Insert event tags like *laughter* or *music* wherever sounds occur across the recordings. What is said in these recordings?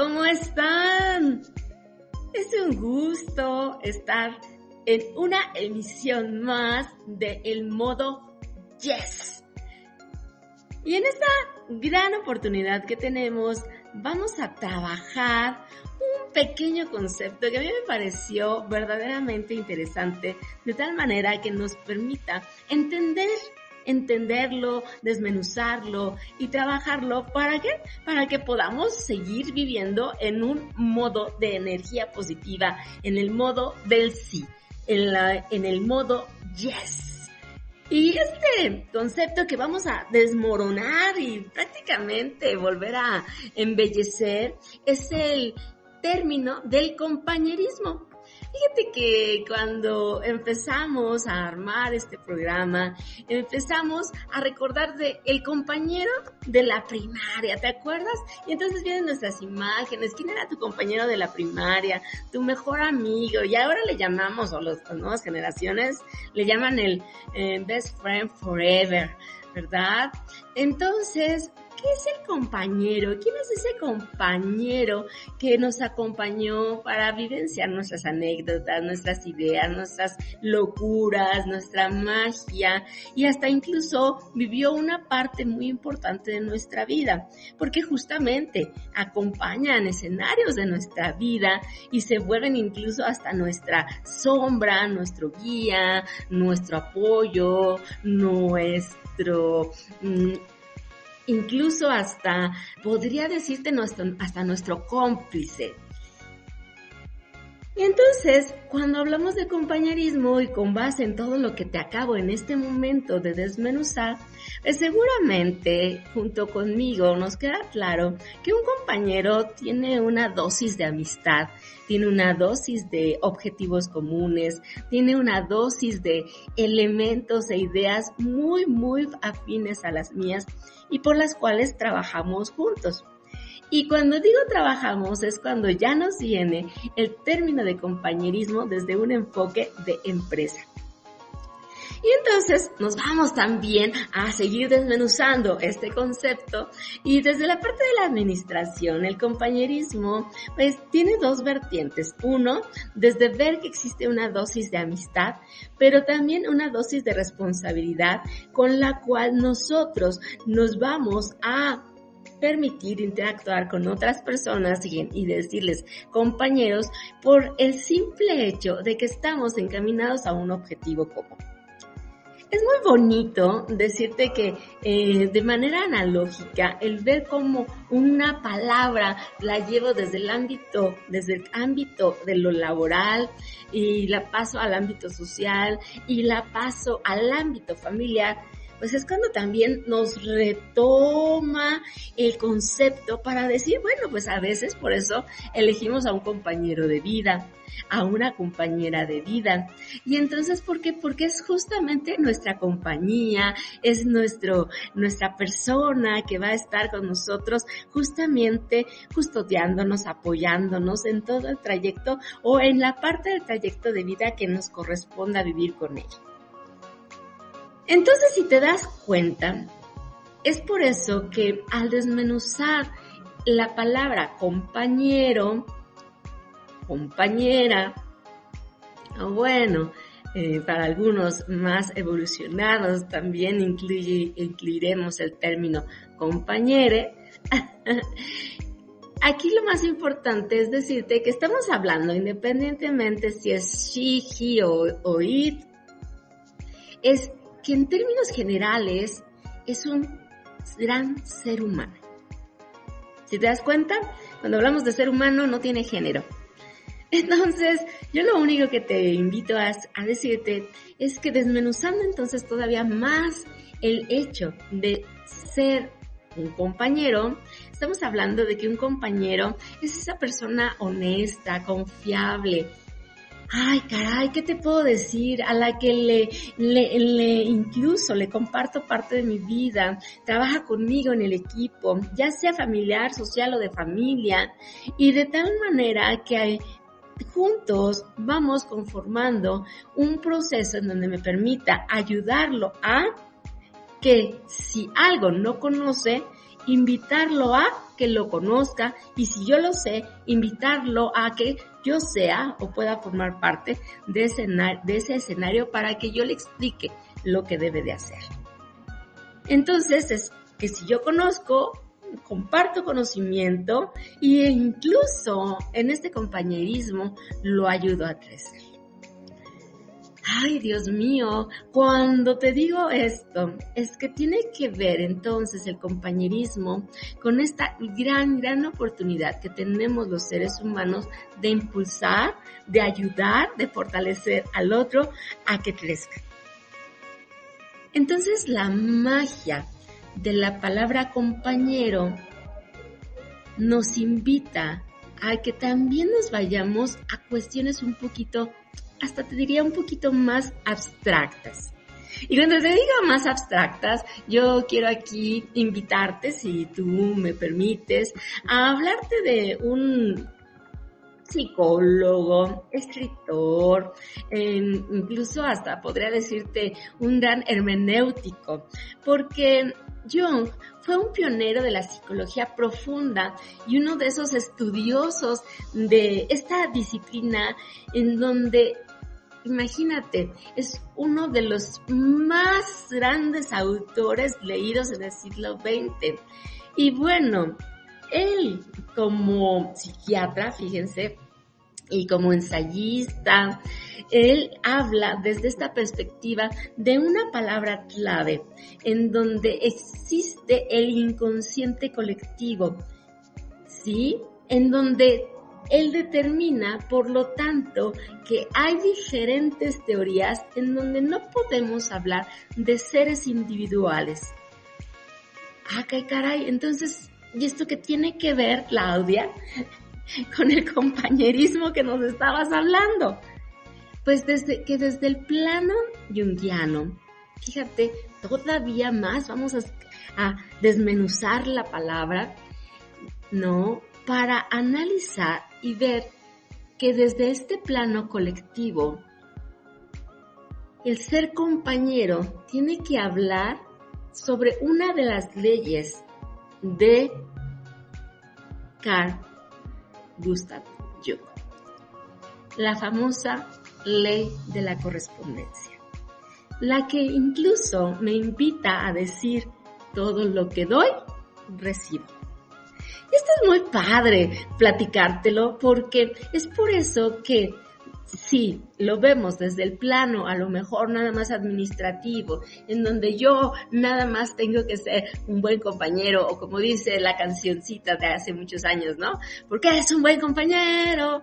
¿cómo están? Es un gusto estar en una emisión más de El Modo Yes. Y en esta gran oportunidad que tenemos, vamos a trabajar un pequeño concepto que a mí me pareció verdaderamente interesante, de tal manera que nos permita entender entenderlo, desmenuzarlo y trabajarlo para que para que podamos seguir viviendo en un modo de energía positiva, en el modo del sí, en la en el modo yes. Y este concepto que vamos a desmoronar y prácticamente volver a embellecer es el término del compañerismo. Fíjate que cuando empezamos a armar este programa, empezamos a recordar de el compañero de la primaria, ¿te acuerdas? Y entonces vienen nuestras imágenes, ¿quién era tu compañero de la primaria? Tu mejor amigo, y ahora le llamamos, o las nuevas generaciones, le llaman el eh, best friend forever, ¿verdad? Entonces, ¿qué es el compañero? ¿Quién es ese compañero que nos acompañó para vivenciar nuestras anécdotas, nuestras ideas, nuestras locuras, nuestra magia y hasta incluso vivió una parte muy importante de nuestra vida? Porque justamente acompañan escenarios de nuestra vida y se vuelven incluso hasta nuestra sombra, nuestro guía, nuestro apoyo, nuestro mm, incluso hasta, podría decirte, nuestro, hasta nuestro cómplice. Entonces, cuando hablamos de compañerismo y con base en todo lo que te acabo en este momento de desmenuzar, pues seguramente junto conmigo nos queda claro que un compañero tiene una dosis de amistad, tiene una dosis de objetivos comunes, tiene una dosis de elementos e ideas muy, muy afines a las mías y por las cuales trabajamos juntos. Y cuando digo trabajamos es cuando ya nos viene el término de compañerismo desde un enfoque de empresa. Y entonces nos vamos también a seguir desmenuzando este concepto y desde la parte de la administración, el compañerismo, pues tiene dos vertientes. Uno, desde ver que existe una dosis de amistad, pero también una dosis de responsabilidad con la cual nosotros nos vamos a permitir interactuar con otras personas y, decirles compañeros por el simple hecho de que estamos encaminados a un objetivo común. Es muy bonito decirte que eh, de manera analógica el ver cómo una palabra la llevo desde el ámbito, desde el ámbito de lo laboral y la paso al ámbito social y la paso al ámbito familiar pues es cuando también nos retoma el concepto para decir, bueno, pues a veces por eso elegimos a un compañero de vida, a una compañera de vida. Y entonces, ¿por qué? Porque es justamente nuestra compañía, es nuestro, nuestra persona que va a estar con nosotros justamente custodiándonos, apoyándonos en todo el trayecto o en la parte del trayecto de vida que nos corresponda vivir con ella. Entonces, si te das cuenta, es por eso que al desmenuzar la palabra compañero, compañera, bueno, eh, para algunos más evolucionados también incluiremos el término compañere. *laughs* Aquí lo más importante es decirte que estamos hablando, independientemente si es she, he o, o it, es que en términos generales es un gran ser humano. Si te das cuenta, cuando hablamos de ser humano no tiene género. Entonces, yo lo único que te invito a, a, decirte es que desmenuzando entonces todavía más el hecho de ser un compañero, estamos hablando de que un compañero es esa persona honesta, confiable, ay, caray, ¿qué te puedo decir? A la que le, le, le, incluso le comparto parte de mi vida, trabaja conmigo en el equipo, ya sea familiar, social o de familia, y de tal manera que juntos vamos conformando un proceso en donde me permita ayudarlo a que si algo no conoce, invitarlo a que lo conozca. Y si yo lo sé, invitarlo a que yo sea o pueda formar parte de ese, de ese escenario para que yo le explique lo que debe de hacer. Entonces es que si yo conozco, comparto conocimiento e incluso en este compañerismo lo ayudo a crecer. Ay, Dios mío, cuando te digo esto, es que tiene que ver entonces el compañerismo con esta gran, gran oportunidad que tenemos los seres humanos de impulsar, de ayudar, de fortalecer al otro a que crezca. Entonces la magia de la palabra compañero nos invita a que también nos vayamos a cuestiones un poquito, hasta te diría un poquito más abstractas. Y cuando te digo más abstractas, yo quiero aquí invitarte, si tú me permites, a hablarte de un psicólogo, escritor, incluso hasta podría decirte un gran hermenéutico, porque Jung fue un pionero de la psicología profunda y uno de esos estudiosos de esta disciplina en donde, imagínate, es uno de los más grandes autores leídos en el siglo XX. Y bueno, él como psiquiatra, fíjense, y como ensayista, él habla desde esta perspectiva de una palabra clave en donde existe el inconsciente colectivo, ¿sí? En donde él determina, por lo tanto, que hay diferentes teorías en donde no podemos hablar de seres individuales. Ah, qué caray, entonces, ¿y esto qué tiene que ver, Claudia? *laughs* con el compañerismo que nos estabas hablando. Pues desde que desde el plano junguiano, fíjate, todavía más vamos a, a desmenuzar la palabra, ¿no? Para analizar y ver que desde este plano colectivo, el ser compañero tiene que hablar sobre una de las leyes de Carl Gustav Jung. La famosa ley de la correspondencia, la que incluso me invita a decir todo lo que doy, recibo. Esto es muy padre platicártelo porque es por eso que si lo vemos desde el plano a lo mejor nada más administrativo, en donde yo nada más tengo que ser un buen compañero o como dice la cancioncita de hace muchos años, ¿no? Porque es un buen compañero.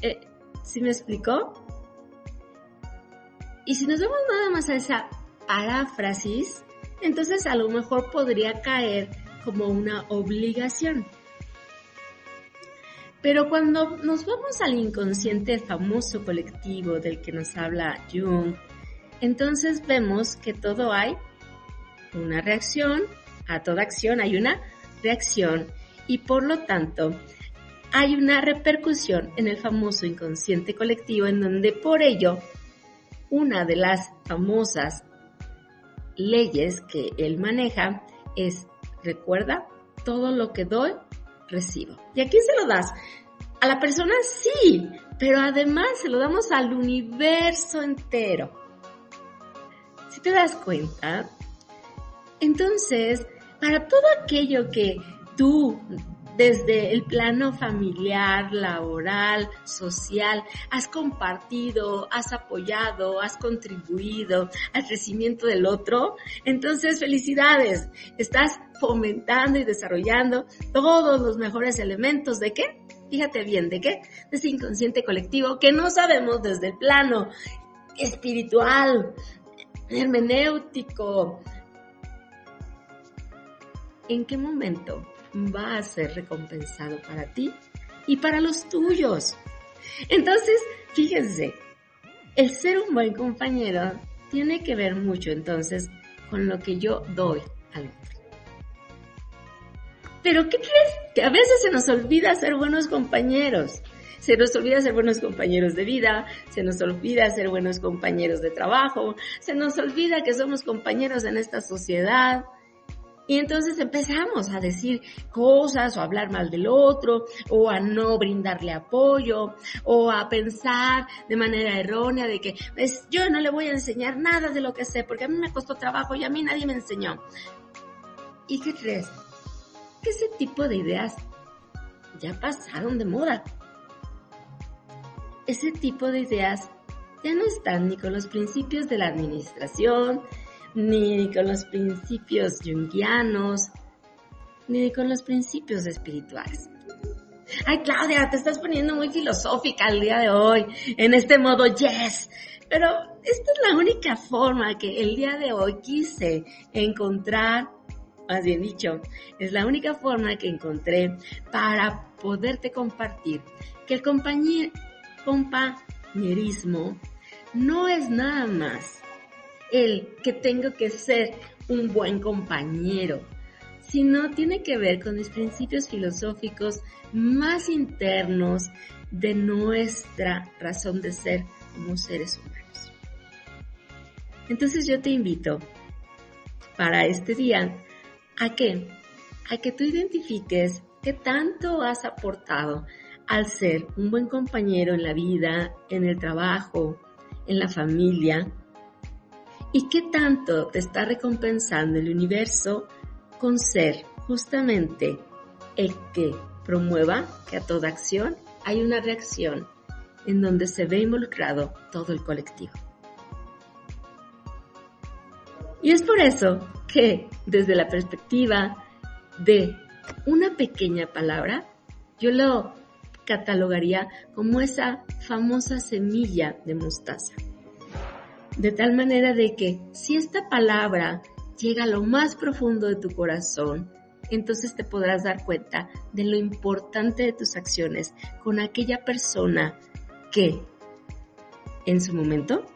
Eh, ¿Sí me explicó? Y si nos vemos nada más a esa paráfrasis, entonces a lo mejor podría caer como una obligación. Pero cuando nos vamos al inconsciente famoso colectivo del que nos habla Jung, entonces vemos que todo hay una reacción, a toda acción hay una reacción y por lo tanto hay una repercusión en el famoso inconsciente colectivo en donde por ello una de las famosas leyes que él maneja es, recuerda, todo lo que doy, recibo. ¿Y a quién se lo das? A la persona sí, pero además se lo damos al universo entero. Si te das cuenta, entonces, para todo aquello que tú desde el plano familiar, laboral, social, has compartido, has apoyado, has contribuido al crecimiento del otro, entonces felicidades, estás fomentando y desarrollando todos los mejores elementos de qué? Fíjate bien, ¿de qué? De ese inconsciente colectivo que no sabemos desde el plano espiritual, hermenéutico. ¿En qué momento va a ser recompensado para ti y para los tuyos. Entonces, fíjense, el ser un buen compañero tiene que ver mucho entonces con lo que yo doy al otro. Pero ¿qué crees? Que a veces se nos olvida ser buenos compañeros. Se nos olvida ser buenos compañeros de vida, se nos olvida ser buenos compañeros de trabajo, se nos olvida que somos compañeros en esta sociedad. Y entonces empezamos a decir cosas o a hablar mal del otro o a no brindarle apoyo o a pensar de manera errónea de que pues, yo no le voy a enseñar nada de lo que sé porque a mí me costó trabajo y a mí nadie me enseñó. ¿Y qué crees? Que ese tipo de ideas ya pasaron de moda. Ese tipo de ideas ya no están ni con los principios de la administración, ni con los principios junguianos, ni con los principios espirituales. Ay, Claudia, te estás poniendo muy filosófica el día de hoy, en este modo yes. Pero esta es la única forma que el día de hoy quise encontrar, más bien dicho, es la única forma que encontré para poderte compartir que el compañerismo no es nada más el que tengo que ser un buen compañero, sino tiene que ver con mis principios filosóficos más internos de nuestra razón de ser como seres humanos. Entonces yo te invito para este día a que, a que tú identifiques qué tanto has aportado al ser un buen compañero en la vida, en el trabajo, en la familia, ¿Y qué tanto te está recompensando el universo con ser justamente el que promueva que a toda acción hay una reacción en donde se ve involucrado todo el colectivo? Y es por eso que desde la perspectiva de una pequeña palabra, yo lo catalogaría como esa famosa semilla de mostaza. De tal manera de que si esta palabra llega a lo más profundo de tu corazón, entonces te podrás dar cuenta de lo importante de tus acciones con aquella persona que en su momento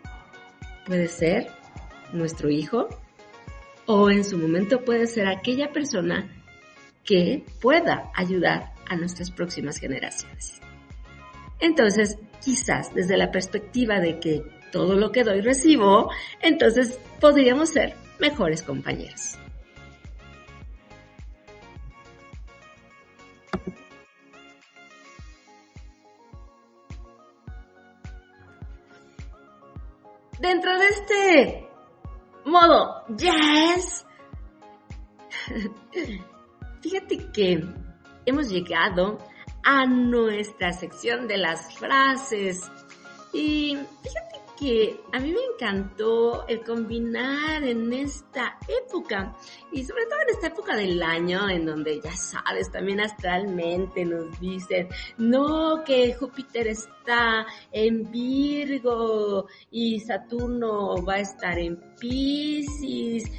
puede ser nuestro hijo o en su momento puede ser aquella persona que pueda ayudar a nuestras próximas generaciones. Entonces, quizás desde la perspectiva de que todo lo que doy recibo, entonces podríamos ser mejores compañeros. Dentro de este modo, yes, *laughs* fíjate que hemos llegado a nuestra sección de las frases. Y fíjate que a mí me encantó el combinar en esta época y sobre todo en esta época del año en donde ya sabes también astralmente nos dicen no que Júpiter está en Virgo y Saturno va a estar en Pisces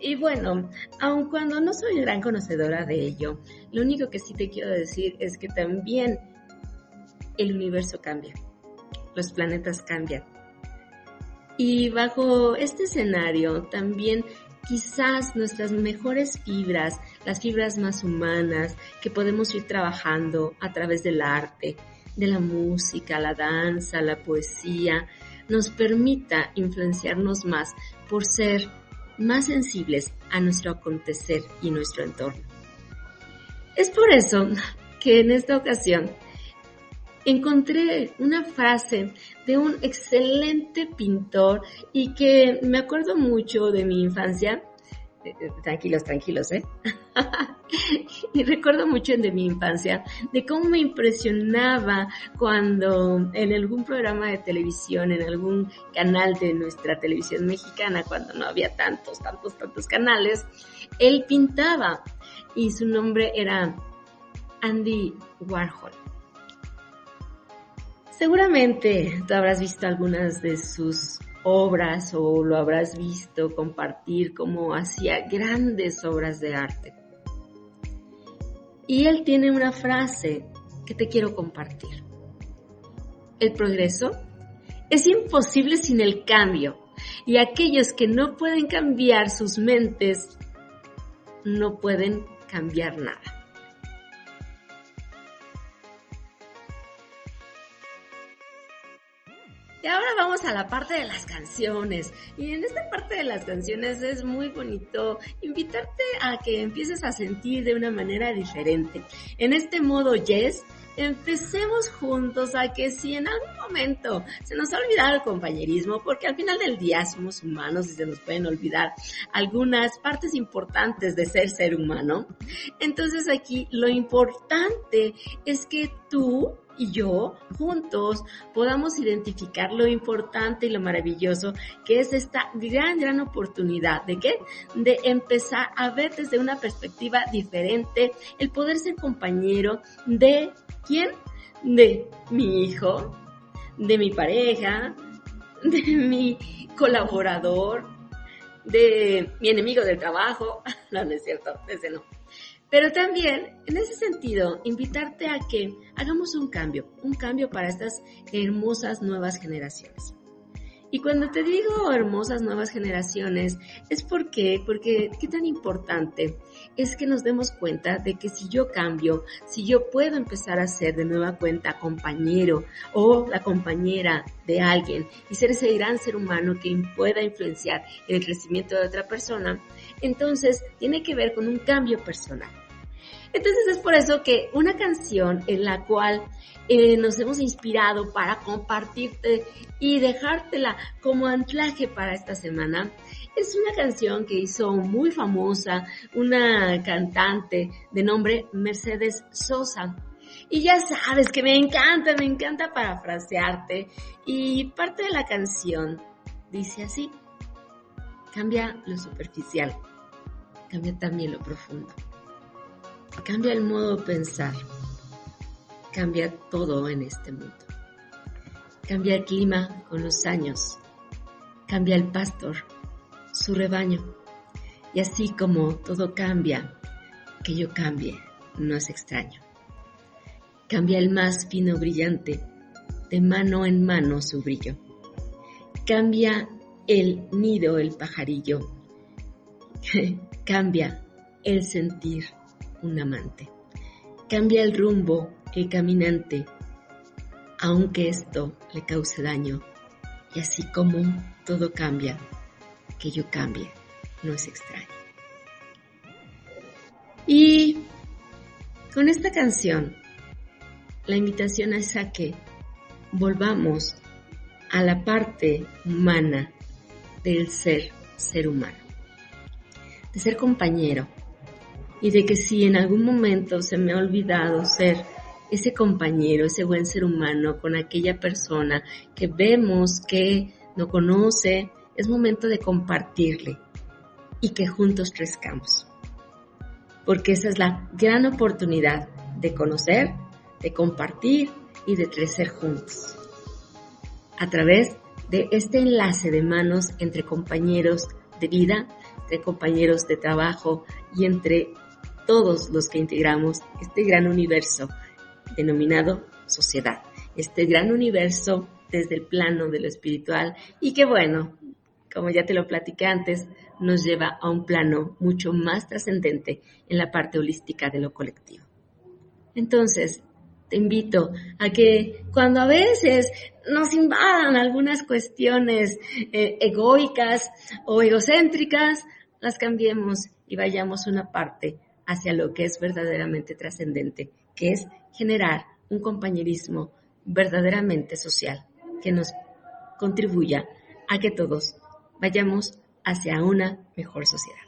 y bueno, aun cuando no soy gran conocedora de ello, lo único que sí te quiero decir es que también el universo cambia, los planetas cambian y bajo este escenario también quizás nuestras mejores fibras, las fibras más humanas que podemos ir trabajando a través del arte, de la música, la danza, la poesía, nos permita influenciarnos más por ser más sensibles a nuestro acontecer y nuestro entorno. Es por eso que en esta ocasión encontré una frase de un excelente pintor y que me acuerdo mucho de mi infancia. Eh, eh, tranquilos, tranquilos, ¿eh? *laughs* y recuerdo mucho de mi infancia de cómo me impresionaba cuando en algún programa de televisión, en algún canal de nuestra televisión mexicana, cuando no había tantos, tantos, tantos canales, él pintaba y su nombre era Andy Warhol. Seguramente tú habrás visto algunas de sus obras o lo habrás visto compartir como hacía grandes obras de arte. Y él tiene una frase que te quiero compartir. El progreso es imposible sin el cambio y aquellos que no pueden cambiar sus mentes no pueden cambiar nada. Vamos a la parte de las canciones. Y en esta parte de las canciones es muy bonito invitarte a que empieces a sentir de una manera diferente. En este modo yes, empecemos juntos a que si en algún momento se nos ha olvidado el compañerismo, porque al final del día somos humanos y se nos pueden olvidar algunas partes importantes de ser ser humano, entonces aquí lo importante es que tú y yo juntos podamos identificar lo importante y lo maravilloso que es esta gran, gran oportunidad de qué? De empezar a ver desde una perspectiva diferente el poder ser compañero de quién? De mi hijo, de mi pareja, de mi colaborador, de mi enemigo del trabajo. *laughs* No, no es cierto, ese no. Pero también, en ese sentido, invitarte a que hagamos un cambio, un cambio para estas hermosas nuevas generaciones. Y cuando te digo hermosas nuevas generaciones, es porque, porque qué tan importante es que nos demos cuenta de que si yo cambio, si yo puedo empezar a ser de nueva cuenta compañero o la compañera de alguien y ser ese gran ser humano que pueda influenciar en el crecimiento de otra persona, entonces tiene que ver con un cambio personal. Entonces es por eso que una canción en la cual eh, nos hemos inspirado para compartirte y dejártela como anclaje para esta semana es una canción que hizo muy famosa una cantante de nombre Mercedes Sosa. Y ya sabes que me encanta, me encanta parafrasearte. Y parte de la canción dice así, cambia lo superficial, cambia también lo profundo. Cambia el modo de pensar. Cambia todo en este mundo. Cambia el clima con los años. Cambia el pastor, su rebaño. Y así como todo cambia, que yo cambie no es extraño. Cambia el más fino brillante, de mano en mano su brillo. Cambia el nido el pajarillo. *laughs* Cambia el sentir un amante. Cambia el rumbo el caminante, aunque esto le cause daño. Y así como todo cambia, que yo cambie, no es extraño. Y con esta canción, la invitación es a que volvamos a la parte humana del ser, ser humano, de ser compañero, y de que si en algún momento se me ha olvidado ser ese compañero, ese buen ser humano con aquella persona que vemos que no conoce, es momento de compartirle y que juntos crezcamos. Porque esa es la gran oportunidad de conocer, de compartir y de crecer juntos. A través de este enlace de manos entre compañeros de vida, entre compañeros de trabajo y entre todos los que integramos este gran universo denominado sociedad, este gran universo desde el plano de lo espiritual y que bueno, como ya te lo platiqué antes, nos lleva a un plano mucho más trascendente en la parte holística de lo colectivo. Entonces, te invito a que cuando a veces nos invadan algunas cuestiones eh, egoicas o egocéntricas, las cambiemos y vayamos una parte hacia lo que es verdaderamente trascendente, que es generar un compañerismo verdaderamente social que nos contribuya a que todos vayamos hacia una mejor sociedad.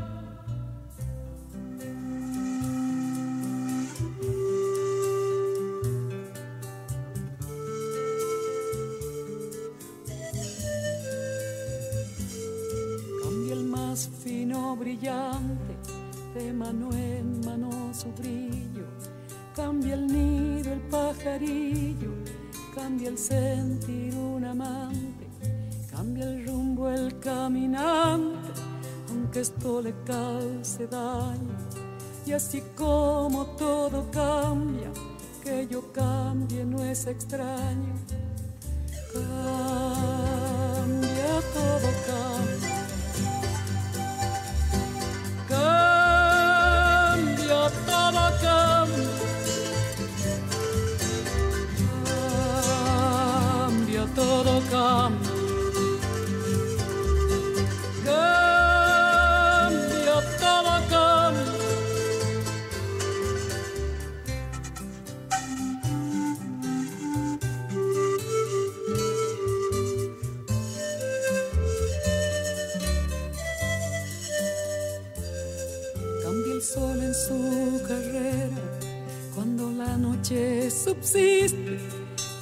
cambia el sentir un amante, cambia el rumbo, el caminante, aunque esto le cause daño. Y así como todo cambia, que yo cambie no es extraño. Cambia todo cambia. Cambia todo. Cambia cambia. Cambia todo cambia. Cambia el sol en su carrera cuando la noche subsiste.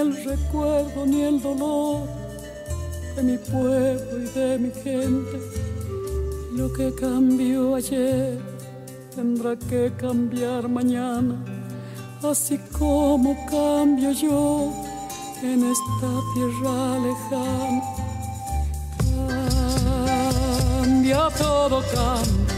El recuerdo ni el dolor de mi pueblo y de mi gente. Lo que cambió ayer tendrá que cambiar mañana, así como cambio yo en esta tierra lejana. Cambia todo, cambia.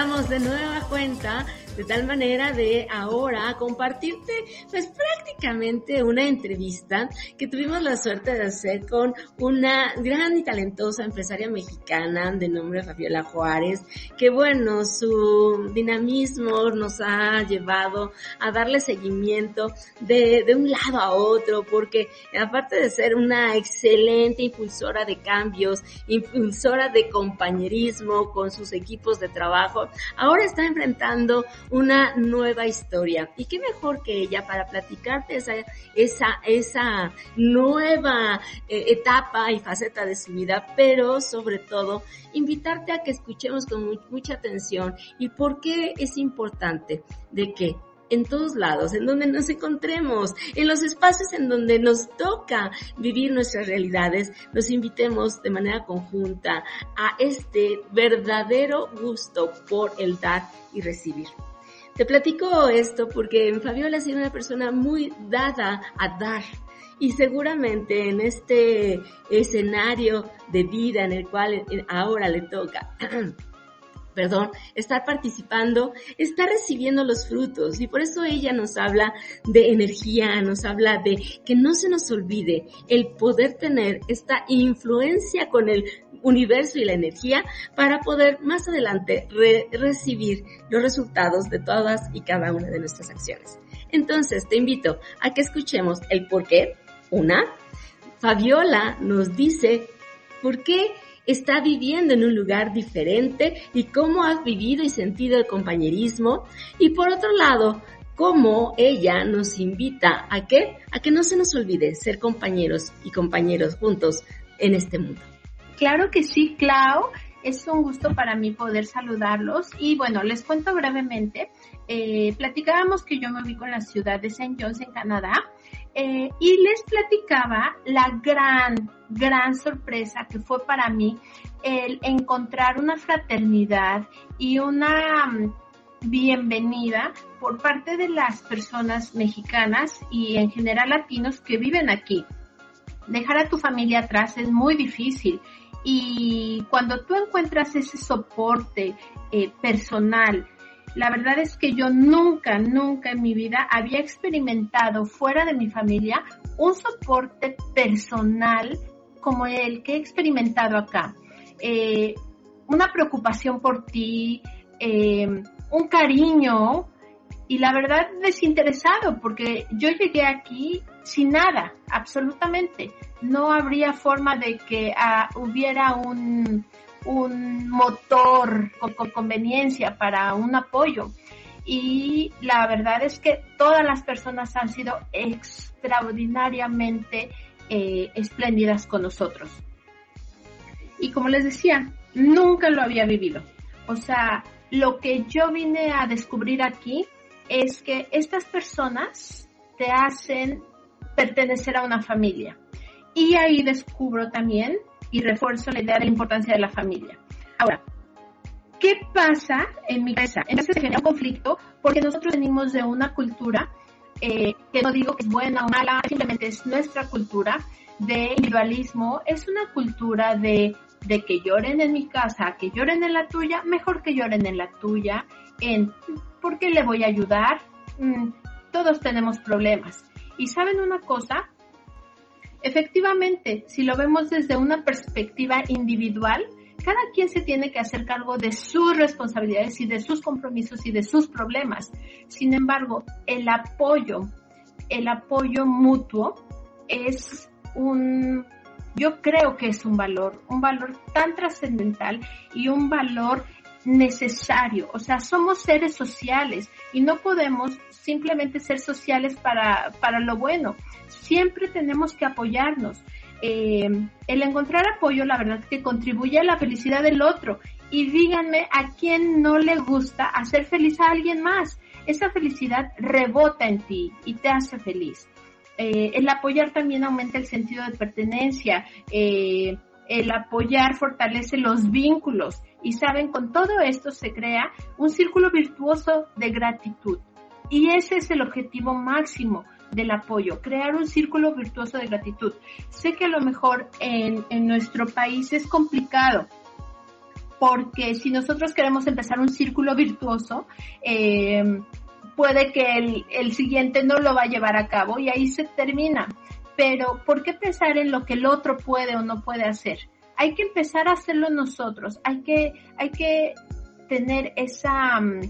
De nueva cuenta, de tal manera de ahora compartirte pues una entrevista que tuvimos la suerte de hacer con una gran y talentosa empresaria mexicana de nombre Fabiola Juárez, que bueno, su dinamismo nos ha llevado a darle seguimiento de, de un lado a otro, porque aparte de ser una excelente impulsora de cambios, impulsora de compañerismo con sus equipos de trabajo, ahora está enfrentando una nueva historia. Y qué mejor que ella para platicarte esa, esa, esa nueva eh, etapa y faceta de su vida, pero sobre todo invitarte a que escuchemos con mu- mucha atención y por qué es importante de que en todos lados, en donde nos encontremos, en los espacios en donde nos toca vivir nuestras realidades, nos invitemos de manera conjunta a este verdadero gusto por el dar y recibir. Te platico esto porque Fabiola ha sido una persona muy dada a dar y seguramente en este escenario de vida en el cual ahora le toca *clears throat* perdón, estar participando, está recibiendo los frutos. Y por eso ella nos habla de energía, nos habla de que no se nos olvide el poder tener esta influencia con el universo y la energía para poder más adelante recibir los resultados de todas y cada una de nuestras acciones. Entonces te invito a que escuchemos el por qué. Una, Fabiola nos dice por qué está viviendo en un lugar diferente y cómo has vivido y sentido el compañerismo. Y por otro lado, cómo ella nos invita a que, a que no se nos olvide ser compañeros y compañeros juntos en este mundo. Claro que sí, Clau. Es un gusto para mí poder saludarlos y bueno, les cuento brevemente. Eh, platicábamos que yo me ubico en la ciudad de St. John's en Canadá eh, y les platicaba la gran, gran sorpresa que fue para mí el encontrar una fraternidad y una mm, bienvenida por parte de las personas mexicanas y en general latinos que viven aquí. Dejar a tu familia atrás es muy difícil y cuando tú encuentras ese soporte eh, personal, la verdad es que yo nunca, nunca en mi vida había experimentado fuera de mi familia un soporte personal como el que he experimentado acá. Eh, una preocupación por ti, eh, un cariño y la verdad desinteresado porque yo llegué aquí sin nada, absolutamente no habría forma de que ah, hubiera un, motor con, conveniencia para un apoyo. Y la verdad es que todas las personas han sido extraordinariamente eh, espléndidas con nosotros. Y como les decía, nunca lo había vivido. O sea, lo que yo vine a descubrir aquí es que estas personas te hacen pertenecer a una familia. Y ahí descubro también y refuerzo la idea de la importancia de la familia. Ahora, ¿qué pasa en mi casa? Entonces se genera un conflicto porque nosotros venimos de una cultura eh, que no digo que es buena o mala, simplemente es nuestra cultura de individualismo, es una cultura de, de que lloren en mi casa, que lloren en la tuya, mejor que lloren en la tuya, en ¿por qué le voy a ayudar? Mm, todos tenemos problemas. Y saben una cosa, Efectivamente, si lo vemos desde una perspectiva individual, cada quien se tiene que hacer cargo de sus responsabilidades y de sus compromisos y de sus problemas. Sin embargo, el apoyo, el apoyo mutuo es un, yo creo que es un valor, un valor tan trascendental y un valor necesario. O sea, somos seres sociales y no podemos simplemente ser sociales para, para lo bueno siempre tenemos que apoyarnos. Eh, el encontrar apoyo, la verdad, que contribuye a la felicidad del otro. Y díganme a quién no le gusta hacer feliz a alguien más. Esa felicidad rebota en ti y te hace feliz. Eh, el apoyar también aumenta el sentido de pertenencia. Eh, el apoyar fortalece los vínculos. Y saben, con todo esto se crea un círculo virtuoso de gratitud. Y ese es el objetivo máximo, del apoyo, crear un círculo virtuoso de gratitud. Sé que a lo mejor en, nuestro país es complicado, porque si nosotros queremos empezar un círculo virtuoso, eh, puede que el, el, siguiente no lo va a llevar a cabo y ahí se termina. Pero, ¿por qué pensar en lo que el otro puede o no puede hacer? Hay que empezar a hacerlo nosotros, hay que, hay que tener esa, mm,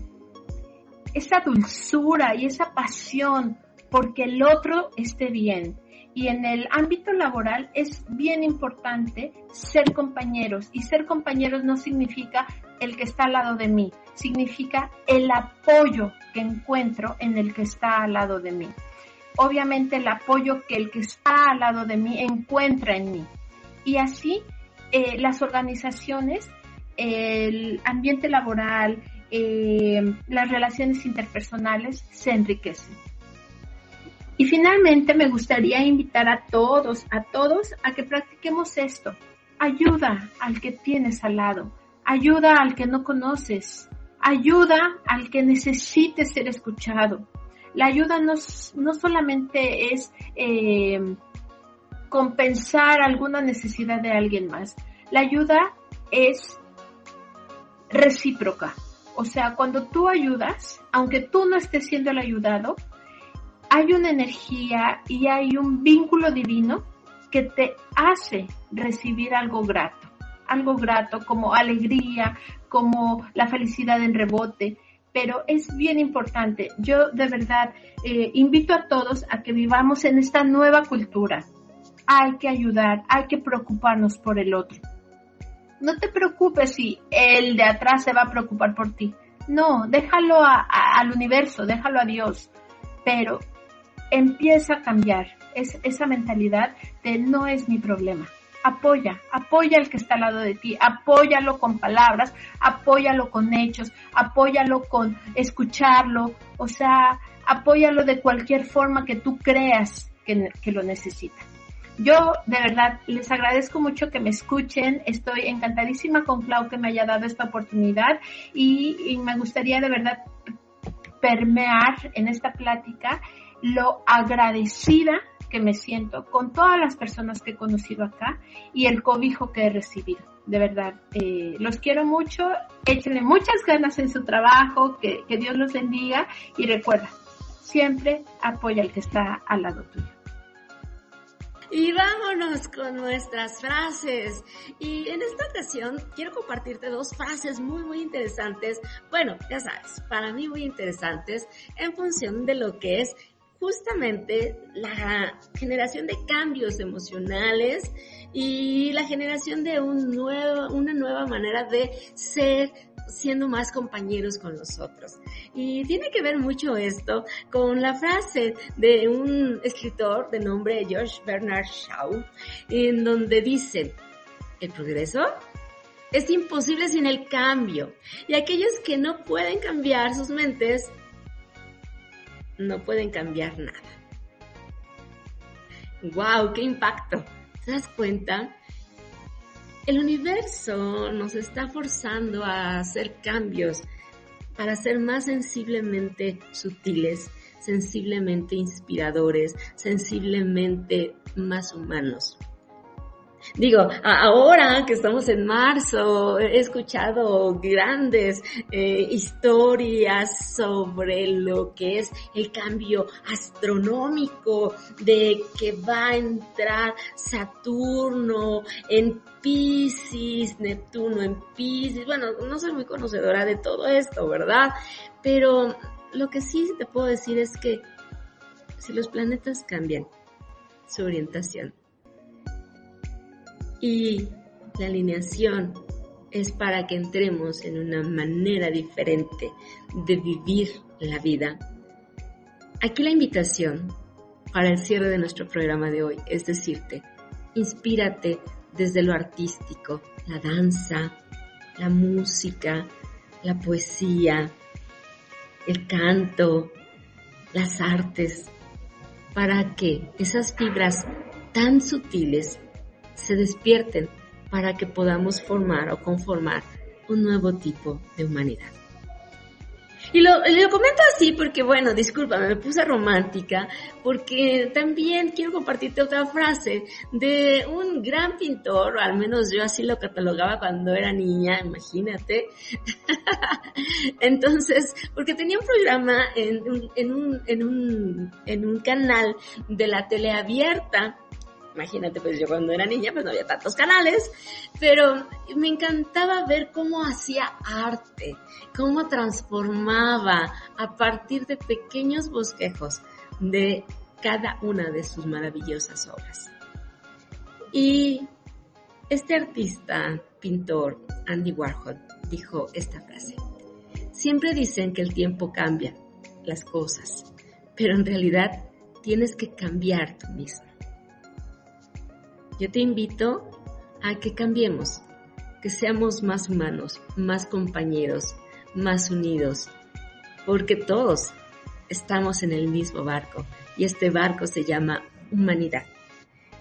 esa dulzura y esa pasión porque el otro esté bien. Y en el ámbito laboral es bien importante ser compañeros. Y ser compañeros no significa el que está al lado de mí, significa el apoyo que encuentro en el que está al lado de mí. Obviamente el apoyo que el que está al lado de mí encuentra en mí. Y así eh, las organizaciones, el ambiente laboral, eh, las relaciones interpersonales se enriquecen. Y finalmente me gustaría invitar a todos, a todos, a que practiquemos esto. Ayuda al que tienes al lado, ayuda al que no conoces, ayuda al que necesite ser escuchado. La ayuda no, no solamente es eh, compensar alguna necesidad de alguien más, la ayuda es recíproca. O sea, cuando tú ayudas, aunque tú no estés siendo el ayudado, hay una energía y hay un vínculo divino que te hace recibir algo grato, algo grato como alegría, como la felicidad en rebote, pero es bien importante. Yo de verdad eh, invito a todos a que vivamos en esta nueva cultura. Hay que ayudar, hay que preocuparnos por el otro. No te preocupes si el de atrás se va a preocupar por ti. No, déjalo al universo, déjalo a Dios. Pero empieza a cambiar esa mentalidad de no es mi problema. Apoya, apoya al que está al lado de ti, apóyalo con palabras, apóyalo con hechos, apóyalo con escucharlo, o sea, apóyalo de cualquier forma que tú creas que, que lo necesita. Yo de verdad les agradezco mucho que me escuchen. Estoy encantadísima con Clau que me haya dado esta oportunidad y, me gustaría de verdad permear en esta plática lo agradecida que me siento con todas las personas que he conocido acá y el cobijo que he recibido. De verdad, eh, los quiero mucho, échenle muchas ganas en su trabajo, que, que Dios los bendiga y recuerda, siempre apoya al que está al lado tuyo. Y vámonos con nuestras frases. Y en esta ocasión quiero compartirte dos frases muy, muy interesantes. Bueno, ya sabes, para mí muy interesantes en función de lo que es justamente la generación de cambios emocionales y la generación de un una nueva manera de ser siendo más compañeros con los otros. Y tiene que ver mucho esto con la frase de un escritor de nombre George Bernard Shaw, en donde dice, el progreso es imposible sin el cambio. Y aquellos que no pueden cambiar sus mentes no pueden cambiar nada. ¡Wow! ¡Qué impacto! ¿Te das cuenta? El universo nos está forzando a hacer cambios para ser más sensiblemente sutiles, sensiblemente inspiradores, sensiblemente más humanos. Digo, ahora que estamos en marzo, he escuchado grandes eh, historias sobre lo que es el cambio astronómico, de que va a entrar Saturno en Pisces, Neptuno en Pisces. Bueno, no soy muy conocedora de todo esto, ¿verdad? Pero lo que sí te puedo decir es que si los planetas cambian su orientación, y la alineación es para que entremos en una manera diferente de vivir la vida. Aquí la invitación para el cierre de nuestro programa de hoy es decirte, inspírate desde lo artístico, la danza, la música, la poesía, el canto, las artes, para que esas fibras tan sutiles se despierten para que podamos formar o conformar un nuevo tipo de humanidad. Y lo, lo, comento así porque, bueno, discúlpame, me puse romántica, porque también quiero compartirte otra frase de un gran pintor, al menos yo así lo catalogaba cuando era niña, imagínate. *laughs* Entonces, porque tenía un programa en, en, un, en, un, en un canal de la tele abierta, imagínate, pues yo cuando era niña pues no había tantos canales, pero me encantaba ver cómo hacía arte, cómo transformaba a partir de pequeños bosquejos de cada una de sus maravillosas obras. Y este artista, pintor, Andy Warhol, dijo esta frase. Siempre dicen que el tiempo cambia las cosas, pero en realidad tienes que cambiar tú mismo. Yo te invito a que cambiemos, que seamos más humanos, más compañeros, más unidos, porque todos estamos en el mismo barco y este barco se llama humanidad.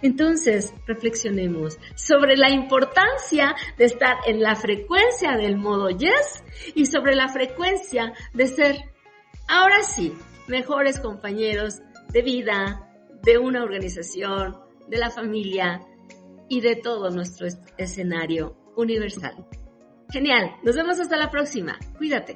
Entonces, reflexionemos sobre la importancia de estar en la frecuencia del modo yes y sobre la frecuencia de ser, ahora sí, mejores compañeros de vida, de una organización, de la familia, y de todo nuestro escenario universal. Genial, nos vemos hasta la próxima. Cuídate.